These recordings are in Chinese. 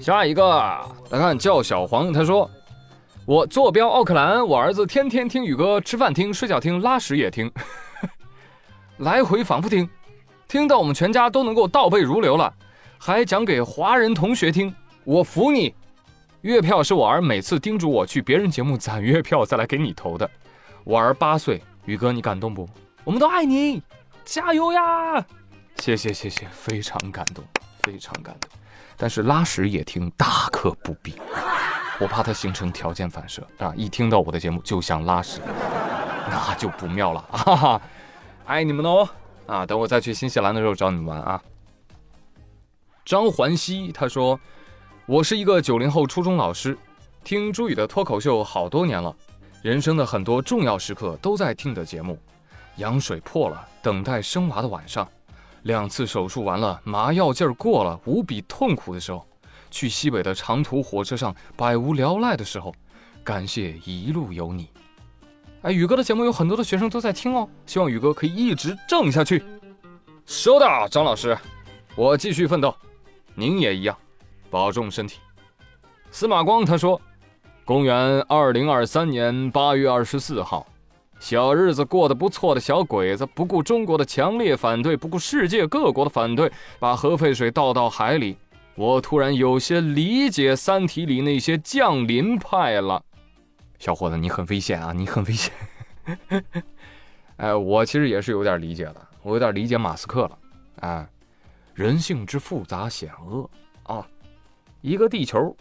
下一个来看叫小黄，他说：“我坐标奥克兰，我儿子天天听宇哥吃饭听、睡觉听、拉屎也听，来回反复听，听到我们全家都能够倒背如流了，还讲给华人同学听，我服你。月票是我儿每次叮嘱我去别人节目攒月票再来给你投的。我儿八岁，宇哥你感动不？我们都爱你，加油呀！谢谢谢谢，非常感动，非常感动。”但是拉屎也听，大可不必。我怕它形成条件反射啊！一听到我的节目就想拉屎，那就不妙了 哈哈，爱你们哦！啊，等我再去新西兰的时候找你们玩啊。张环熙他说：“我是一个九零后初中老师，听朱宇的脱口秀好多年了，人生的很多重要时刻都在听你的节目。羊水破了，等待生娃的晚上。”两次手术完了，麻药劲儿过了，无比痛苦的时候，去西北的长途火车上百无聊赖的时候，感谢一路有你。哎，宇哥的节目有很多的学生都在听哦，希望宇哥可以一直挣下去。收到，张老师，我继续奋斗，您也一样，保重身体。司马光他说，公元二零二三年八月二十四号。小日子过得不错的小鬼子，不顾中国的强烈反对，不顾世界各国的反对，把核废水倒到海里。我突然有些理解《三体》里那些降临派了。小伙子，你很危险啊！你很危险。哎，我其实也是有点理解的，我有点理解马斯克了。哎，人性之复杂险恶啊，一个地球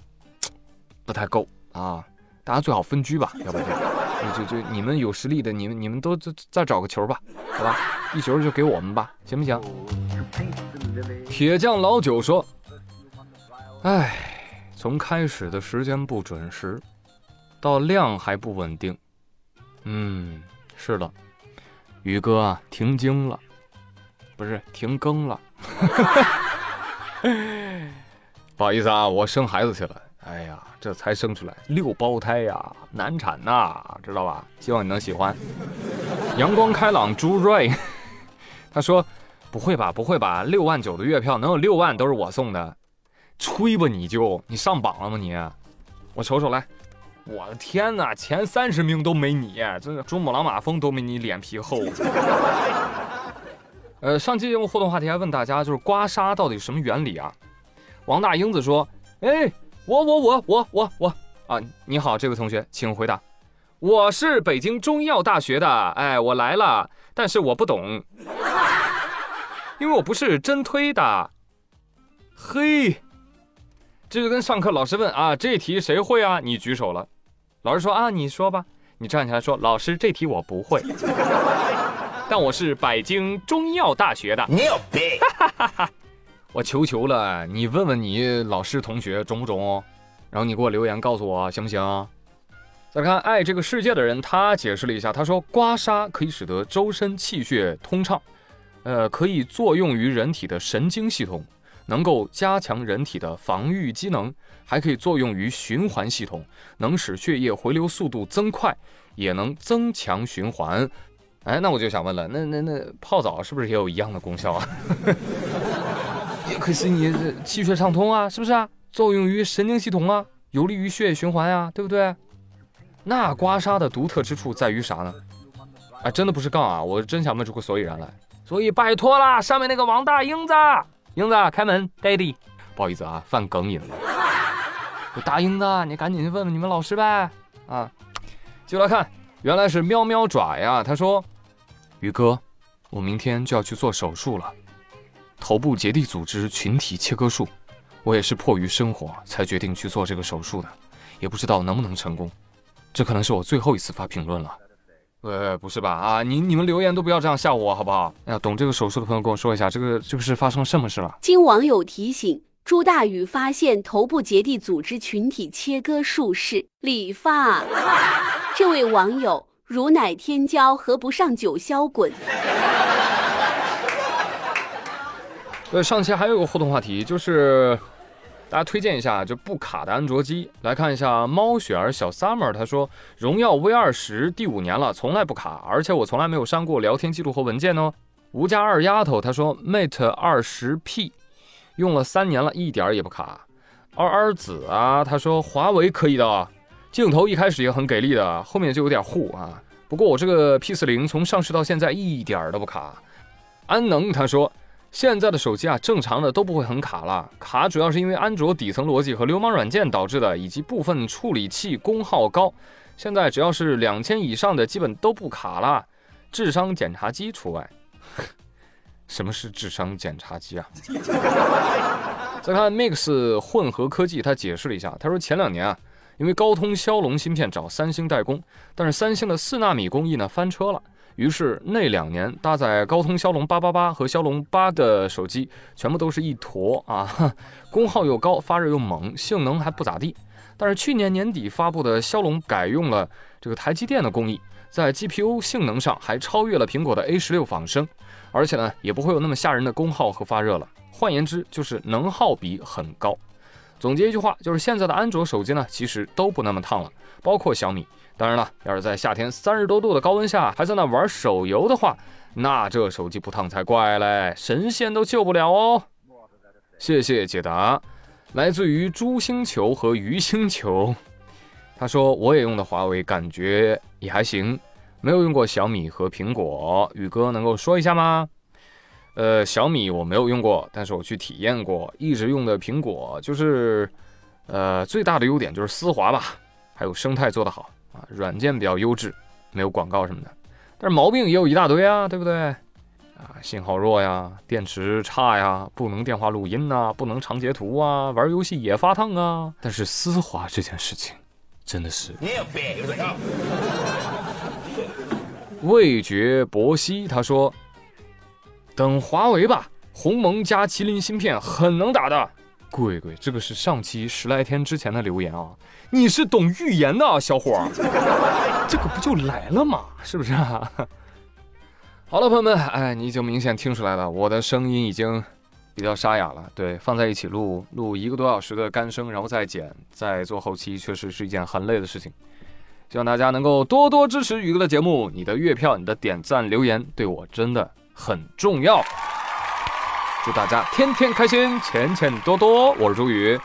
不太够啊，大家最好分居吧，要不就。就就你们有实力的，你们你们都再再找个球吧，好吧，一球就给我们吧，行不行？铁匠老九说：“哎，从开始的时间不准时，到量还不稳定，嗯，是的，宇哥啊，停经了，不是停更了，不好意思啊，我生孩子去了。”哎呀，这才生出来六胞胎呀，难产呐，知道吧？希望你能喜欢。阳光开朗朱瑞，他说：“不会吧，不会吧，六万九的月票能有六万都是我送的？吹吧你就，你上榜了吗你？我瞅瞅来，我的天哪，前三十名都没你，真的，珠穆朗玛峰都没你脸皮厚。呃，上期节目互动话题还问大家，就是刮痧到底什么原理啊？王大英子说：哎。我我我我我我啊！你好，这位同学，请回答。我是北京中医药大学的，哎，我来了，但是我不懂，因为我不是真推的。嘿，这就跟上课老师问啊，这题谁会啊？你举手了，老师说啊，你说吧，你站起来说，老师，这题我不会，但我是北京中医药大学的。牛逼！哈哈哈。我求求了，你问问你老师同学中不中，然后你给我留言告诉我行不行？再看爱这个世界的人，他解释了一下，他说刮痧可以使得周身气血通畅，呃，可以作用于人体的神经系统，能够加强人体的防御机能，还可以作用于循环系统，能使血液回流速度增快，也能增强循环。哎，那我就想问了，那那那泡澡是不是也有一样的功效啊？可是你气血畅通啊，是不是啊？作用于神经系统啊，有利于血液循环呀，对不对？那刮痧的独特之处在于啥呢？哎，真的不是杠啊，我真想问出个所以然来。所以拜托啦，上面那个王大英子，英子开门，Daddy，不好意思啊，犯梗瘾了。大英子，你赶紧去问问你们老师呗。啊，就来看，原来是喵喵爪呀。他说，宇哥，我明天就要去做手术了。头部结缔组织群体切割术，我也是迫于生活才决定去做这个手术的，也不知道能不能成功。这可能是我最后一次发评论了。呃，不是吧？啊，你你们留言都不要这样吓我好不好？哎呀，懂这个手术的朋友跟我说一下，这个这个是发生什么事了？经网友提醒，朱大宇发现头部结缔组织群体切割术是理发。这位网友如乃天骄，何不上九霄滚？对，上期还有个互动话题，就是大家推荐一下就不卡的安卓机。来看一下猫雪儿小 summer，他说荣耀 V 二十第五年了，从来不卡，而且我从来没有删过聊天记录和文件哦。吴家二丫头他说 Mate 二十 P，用了三年了，一点儿也不卡。二二子啊，他说华为可以的，镜头一开始也很给力的，后面就有点糊啊。不过我这个 P 四零从上市到现在一点儿都不卡。安能他说。现在的手机啊，正常的都不会很卡了，卡主要是因为安卓底层逻辑和流氓软件导致的，以及部分处理器功耗高。现在只要是两千以上的，基本都不卡了，智商检查机除外。什么是智商检查机啊？再看 Mix 混合科技，他解释了一下，他说前两年啊，因为高通骁龙芯片找三星代工，但是三星的四纳米工艺呢翻车了。于是那两年搭载高通骁龙八八八和骁龙八的手机，全部都是一坨啊，功耗又高，发热又猛，性能还不咋地。但是去年年底发布的骁龙改用了这个台积电的工艺，在 GPU 性能上还超越了苹果的 A 十六仿生，而且呢也不会有那么吓人的功耗和发热了。换言之，就是能耗比很高。总结一句话，就是现在的安卓手机呢，其实都不那么烫了，包括小米。当然了，要是在夏天三十多度的高温下还在那玩手游的话，那这手机不烫才怪嘞，神仙都救不了哦。谢谢解答，来自于猪星球和鱼星球。他说我也用的华为，感觉也还行，没有用过小米和苹果。宇哥能够说一下吗？呃，小米我没有用过，但是我去体验过，一直用的苹果就是，呃，最大的优点就是丝滑吧，还有生态做得好。啊，软件比较优质，没有广告什么的，但是毛病也有一大堆啊，对不对？啊，信号弱呀，电池差呀，不能电话录音呐，不能长截图啊，玩游戏也发烫啊。但是丝滑这件事情，真的是。味觉薄熙他说：“等华为吧，鸿蒙加麒麟芯片很能打的。”贵贵，这个是上期十来天之前的留言啊！你是懂预言的啊小伙儿，这个不就来了吗？是不是啊？好了，朋友们，哎，你就明显听出来了，我的声音已经比较沙哑了。对，放在一起录录一个多小时的干声，然后再剪，再做后期，确实是一件很累的事情。希望大家能够多多支持宇哥的节目，你的月票、你的点赞、留言对我真的很重要。祝大家天天开心，钱钱多多。我是朱宇，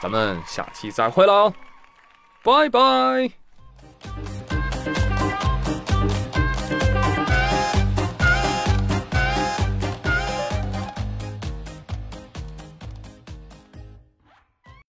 咱们下期再会喽，拜拜。